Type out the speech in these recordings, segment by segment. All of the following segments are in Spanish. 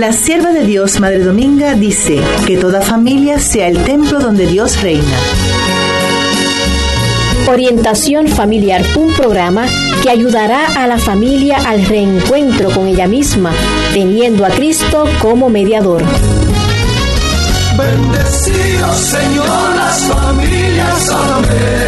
La sierva de Dios, Madre Dominga, dice que toda familia sea el templo donde Dios reina. Orientación Familiar, un programa que ayudará a la familia al reencuentro con ella misma, teniendo a Cristo como mediador. Bendecido Señor las familias, amén.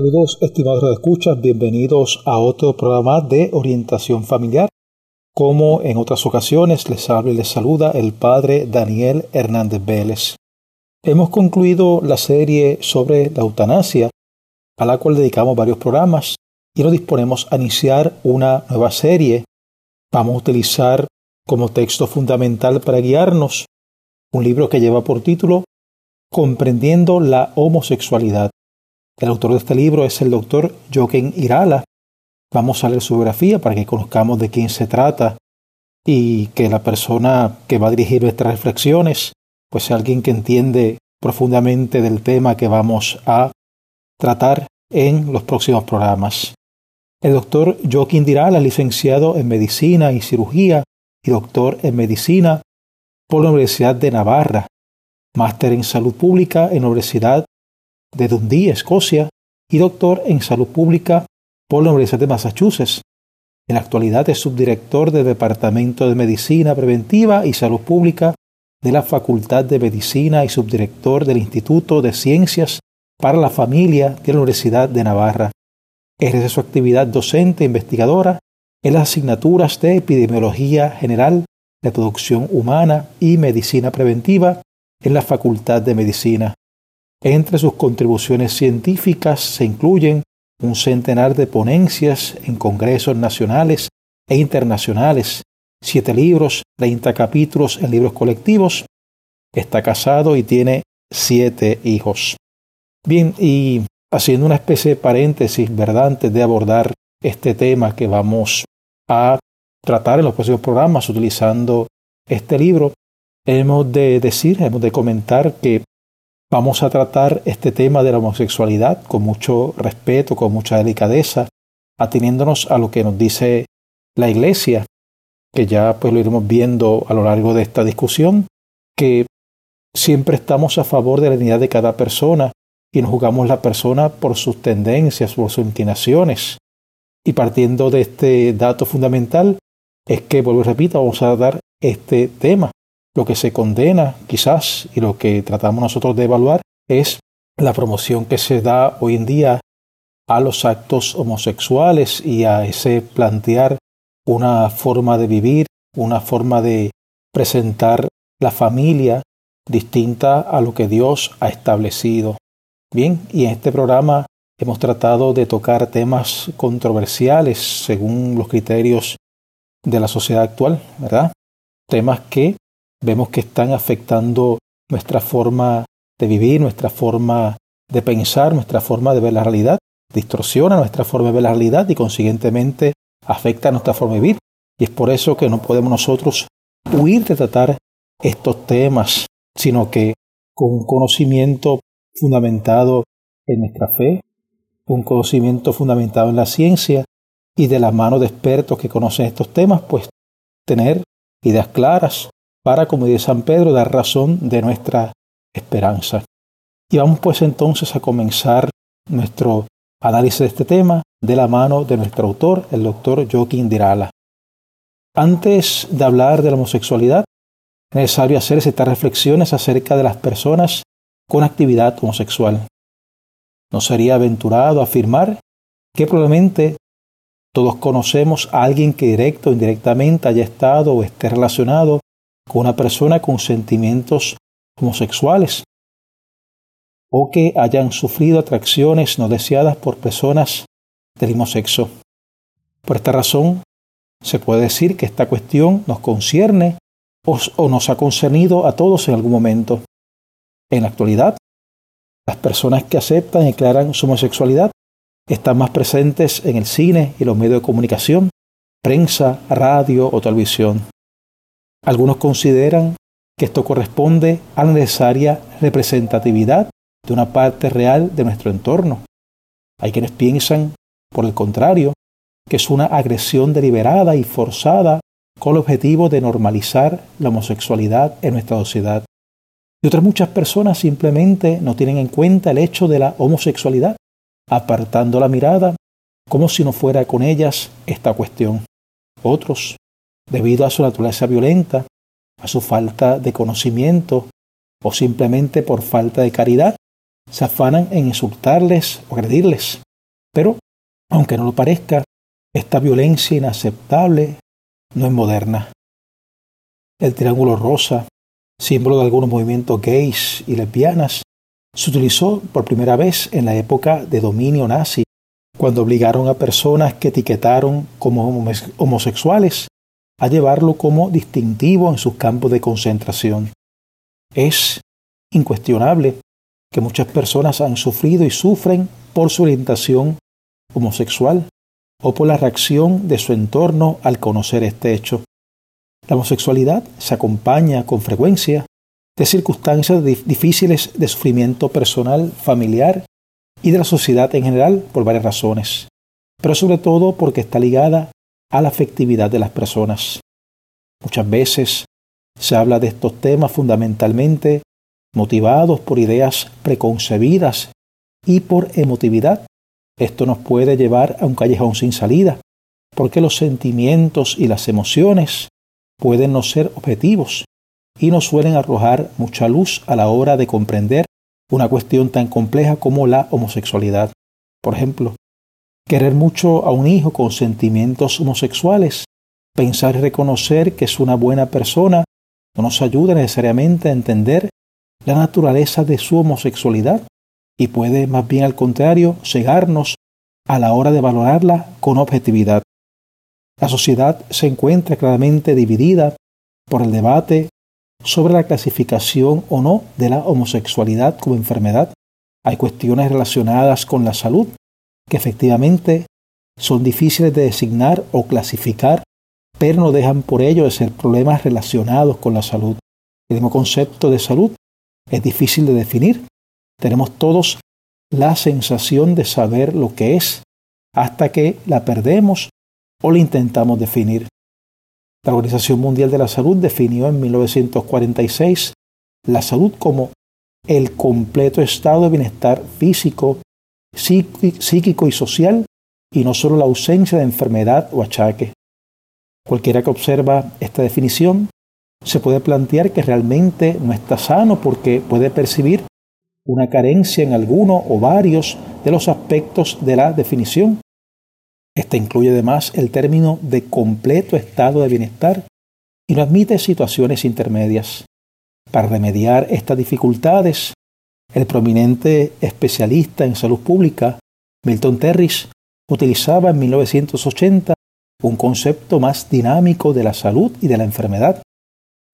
Saludos estimados escuchas, bienvenidos a otro programa de orientación familiar. Como en otras ocasiones les habla y les saluda el padre Daniel Hernández Vélez. Hemos concluido la serie sobre la eutanasia, a la cual dedicamos varios programas, y nos disponemos a iniciar una nueva serie. Vamos a utilizar como texto fundamental para guiarnos un libro que lleva por título Comprendiendo la homosexualidad el autor de este libro es el doctor Joaquín Irala. Vamos a leer su biografía para que conozcamos de quién se trata y que la persona que va a dirigir nuestras reflexiones pues sea alguien que entiende profundamente del tema que vamos a tratar en los próximos programas. El doctor Joaquín Irala es licenciado en Medicina y Cirugía y doctor en Medicina por la Universidad de Navarra, máster en Salud Pública en la Universidad de Dundee, Escocia, y doctor en salud pública por la Universidad de Massachusetts. En la actualidad es subdirector del Departamento de Medicina Preventiva y Salud Pública de la Facultad de Medicina y subdirector del Instituto de Ciencias para la Familia de la Universidad de Navarra. Ejerce su actividad docente e investigadora en las asignaturas de Epidemiología General, Reproducción Humana y Medicina Preventiva en la Facultad de Medicina. Entre sus contribuciones científicas se incluyen un centenar de ponencias en congresos nacionales e internacionales, siete libros, 30 capítulos en libros colectivos. Está casado y tiene siete hijos. Bien, y haciendo una especie de paréntesis, ¿verdad? Antes de abordar este tema que vamos a tratar en los próximos programas utilizando este libro, hemos de decir, hemos de comentar que Vamos a tratar este tema de la homosexualidad con mucho respeto, con mucha delicadeza, ateniéndonos a lo que nos dice la Iglesia, que ya pues lo iremos viendo a lo largo de esta discusión, que siempre estamos a favor de la dignidad de cada persona y nos jugamos la persona por sus tendencias, por sus inclinaciones. Y partiendo de este dato fundamental, es que, vuelvo y repito, vamos a dar este tema. Lo que se condena quizás y lo que tratamos nosotros de evaluar es la promoción que se da hoy en día a los actos homosexuales y a ese plantear una forma de vivir, una forma de presentar la familia distinta a lo que Dios ha establecido. Bien, y en este programa hemos tratado de tocar temas controversiales según los criterios de la sociedad actual, ¿verdad? Temas que vemos que están afectando nuestra forma de vivir, nuestra forma de pensar, nuestra forma de ver la realidad, distorsiona nuestra forma de ver la realidad y consiguientemente afecta nuestra forma de vivir. Y es por eso que no podemos nosotros huir de tratar estos temas, sino que con un conocimiento fundamentado en nuestra fe, un conocimiento fundamentado en la ciencia y de la mano de expertos que conocen estos temas, pues tener ideas claras, para, como dice San Pedro, dar razón de nuestra esperanza. Y vamos pues entonces a comenzar nuestro análisis de este tema de la mano de nuestro autor, el doctor Joaquín Dirala. Antes de hablar de la homosexualidad, es necesario hacer estas reflexiones acerca de las personas con actividad homosexual. No sería aventurado afirmar que probablemente todos conocemos a alguien que directo o indirectamente haya estado o esté relacionado con una persona con sentimientos homosexuales o que hayan sufrido atracciones no deseadas por personas del mismo sexo. Por esta razón, se puede decir que esta cuestión nos concierne o, nos ha concernido a todos en algún momento. En la actualidad, las personas que aceptan y declaran su homosexualidad están más presentes en el cine y los medios de comunicación, prensa, radio o televisión. Algunos consideran que esto corresponde a la necesaria representatividad de una parte real de nuestro entorno. Hay quienes piensan, por el contrario, que es una agresión deliberada y forzada con el objetivo de normalizar la homosexualidad en nuestra sociedad. Y otras muchas personas simplemente no tienen en cuenta el hecho de la homosexualidad, apartando la mirada como si no fuera con ellas esta cuestión. Otros, debido a su naturaleza violenta, a su falta de conocimiento o simplemente por falta de caridad, se afanan en insultarles o agredirles. Pero, aunque no lo parezca, esta violencia inaceptable no es moderna. El triángulo rosa, símbolo de algunos movimientos gays y lesbianas, se utilizó por primera vez en la época de dominio nazi, cuando obligaron a personas que etiquetaron como homosexuales a llevarlo como distintivo en sus campos de concentración. Es incuestionable que muchas personas han sufrido y sufren por su orientación homosexual o por la reacción de su entorno al conocer este hecho. La homosexualidad se acompaña con frecuencia de circunstancias difíciles de sufrimiento personal, familiar y de la sociedad en general por varias razones, pero sobre todo porque está ligada a la afectividad de las personas. Muchas veces se habla de estos temas fundamentalmente motivados por ideas preconcebidas y por emotividad esto nos puede llevar a un callejón sin salida, porque los sentimientos y las emociones pueden no ser objetivos y nos suelen arrojar mucha luz a la hora de comprender una cuestión tan compleja como la homosexualidad. Por ejemplo, querer mucho a un hijo con sentimientos homosexuales, pensar y reconocer que es una buena persona, no nos ayuda necesariamente a entender la naturaleza de su homosexualidad y puede más bien al contrario cegarnos a la hora de valorarla con objetividad. La sociedad se encuentra claramente dividida por el debate sobre la clasificación o no de la homosexualidad como enfermedad. Hay cuestiones relacionadas con la salud que efectivamente son difíciles de designar o clasificar, pero no dejan por ello de ser problemas relacionados con la salud. El mismo concepto de salud es difícil de definir tenemos todos la sensación de saber lo que es hasta que la perdemos o la intentamos definir. La Organización Mundial de la Salud definió en 1946 la salud como el completo estado de bienestar físico, psíquico y social y no solo la ausencia de enfermedad o achaque. Cualquiera que observa esta definición se puede plantear que realmente no está sano porque puede percibir una carencia en alguno o varios de los aspectos de la definición. Esta incluye además el término de completo estado de bienestar y no admite situaciones intermedias. Para remediar estas dificultades, el prominente especialista en salud pública, Milton Terris, utilizaba en 1980 un concepto más dinámico de la salud y de la enfermedad.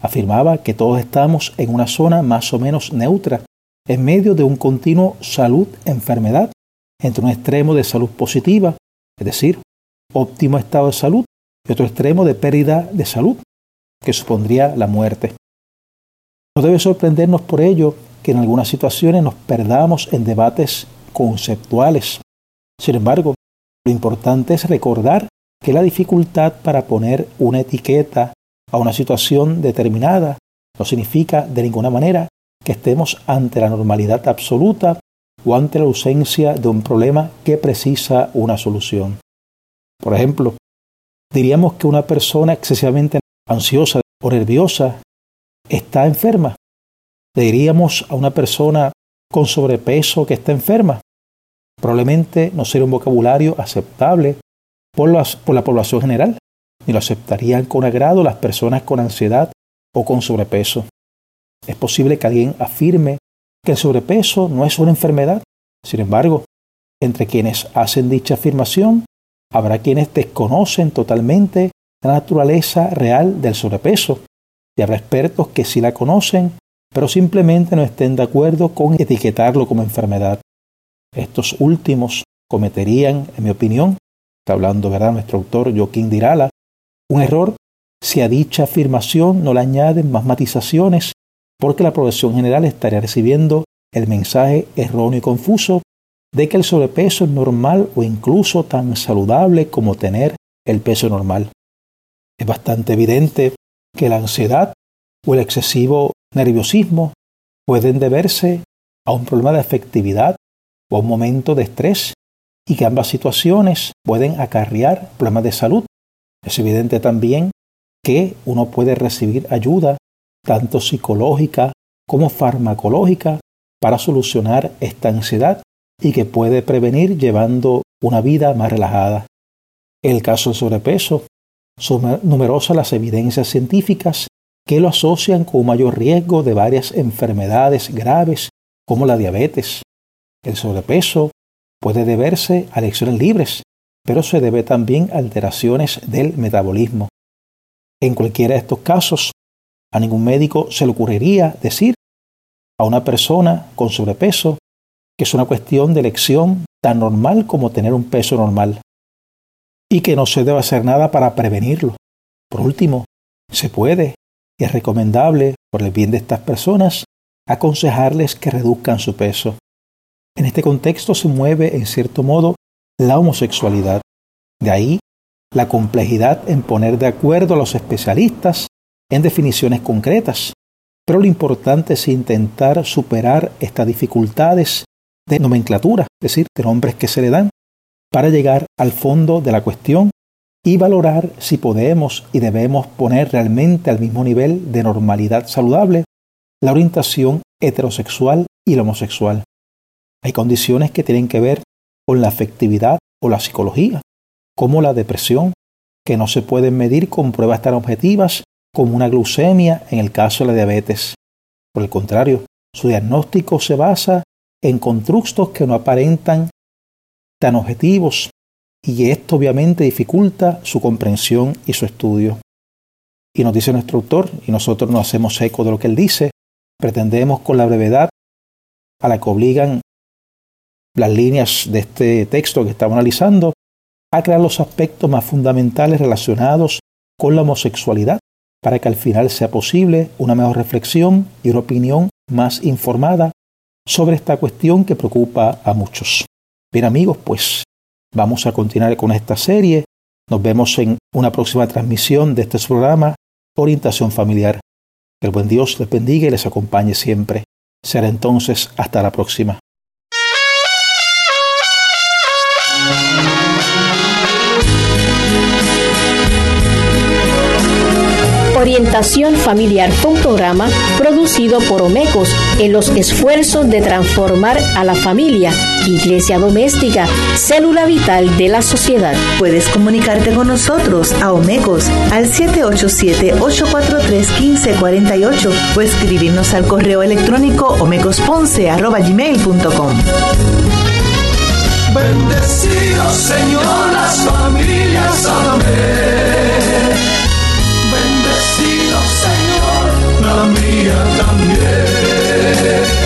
Afirmaba que todos estamos en una zona más o menos neutra en medio de un continuo salud-enfermedad, entre un extremo de salud positiva, es decir, óptimo estado de salud, y otro extremo de pérdida de salud, que supondría la muerte. No debe sorprendernos por ello que en algunas situaciones nos perdamos en debates conceptuales. Sin embargo, lo importante es recordar que la dificultad para poner una etiqueta a una situación determinada no significa de ninguna manera que estemos ante la normalidad absoluta o ante la ausencia de un problema que precisa una solución. Por ejemplo, diríamos que una persona excesivamente ansiosa o nerviosa está enferma. Le diríamos a una persona con sobrepeso que está enferma. Probablemente no sería un vocabulario aceptable por, por la población general, ni lo aceptarían con agrado las personas con ansiedad o con sobrepeso. Es posible que alguien afirme que el sobrepeso no es una enfermedad. Sin embargo, entre quienes hacen dicha afirmación Habrá quienes desconocen totalmente la naturaleza real del sobrepeso y habrá expertos que sí la conocen, pero simplemente no estén de acuerdo con etiquetarlo como enfermedad. Estos últimos cometerían, en mi opinión, está hablando ¿verdad? nuestro autor Joaquín Dirala, un error si a dicha afirmación no le añaden más matizaciones, porque la población general estaría recibiendo el mensaje erróneo y confuso de que el sobrepeso es normal o incluso tan saludable como tener el peso normal. Es bastante evidente que la ansiedad o el excesivo nerviosismo pueden deberse a un problema de afectividad o a un momento de estrés y que ambas situaciones pueden acarrear problemas de salud. Es evidente también que uno puede recibir ayuda tanto psicológica como farmacológica para solucionar esta ansiedad y que puede prevenir llevando una vida más relajada. El caso del sobrepeso, son numerosas las evidencias científicas que lo asocian con un mayor riesgo de varias enfermedades graves como la diabetes. El sobrepeso puede deberse a lecciones libres, pero se debe también a alteraciones del metabolismo. En cualquiera de estos casos, a ningún médico se le ocurriría decir a una persona con sobrepeso que es una cuestión de elección tan normal como tener un peso normal y que no se debe hacer nada para prevenirlo. Por último, se puede es recomendable, por el bien de estas personas, aconsejarles que reduzcan su peso. En este contexto se mueve, en cierto modo, la homosexualidad. De ahí la complejidad en poner de acuerdo a los especialistas en definiciones concretas. Pero lo importante es intentar superar estas dificultades de nomenclatura, es decir, de nombres que se le dan, para llegar al fondo de la cuestión y valorar si podemos y debemos poner realmente al mismo nivel de normalidad saludable la orientación heterosexual y la homosexual. Hay condiciones que tienen que ver con la afectividad o la psicología, como la depresión, que no se pueden medir con pruebas tan objetivas como una glucemia en el caso de la diabetes. Por el contrario, su diagnóstico se basa en constructos que no aparentan tan objetivos y esto obviamente dificulta su comprensión y su estudio. Y nos dice nuestro autor, y nosotros nos hacemos eco de lo que él dice, pretendemos con la brevedad a la que obligan las líneas de este texto que estamos analizando, a crear los aspectos más fundamentales relacionados con la homosexualidad, para que al final sea posible una mejor reflexión y una opinión más informada sobre esta cuestión que preocupa a muchos. Bien amigos, pues vamos a continuar con esta serie. Nos vemos en una próxima transmisión de este programa Orientación Familiar. Que el buen Dios les bendiga y les acompañe siempre. Será entonces hasta la próxima. Orientación Familiar fue un programa producido por Omecos en los esfuerzos de transformar a la familia, iglesia doméstica, célula vital de la sociedad. Puedes comunicarte con nosotros a Omecos al 787-843-1548 o escribirnos al correo electrónico omecosponce.gmail.com Bendecido Señor las familias, amén. La mía también.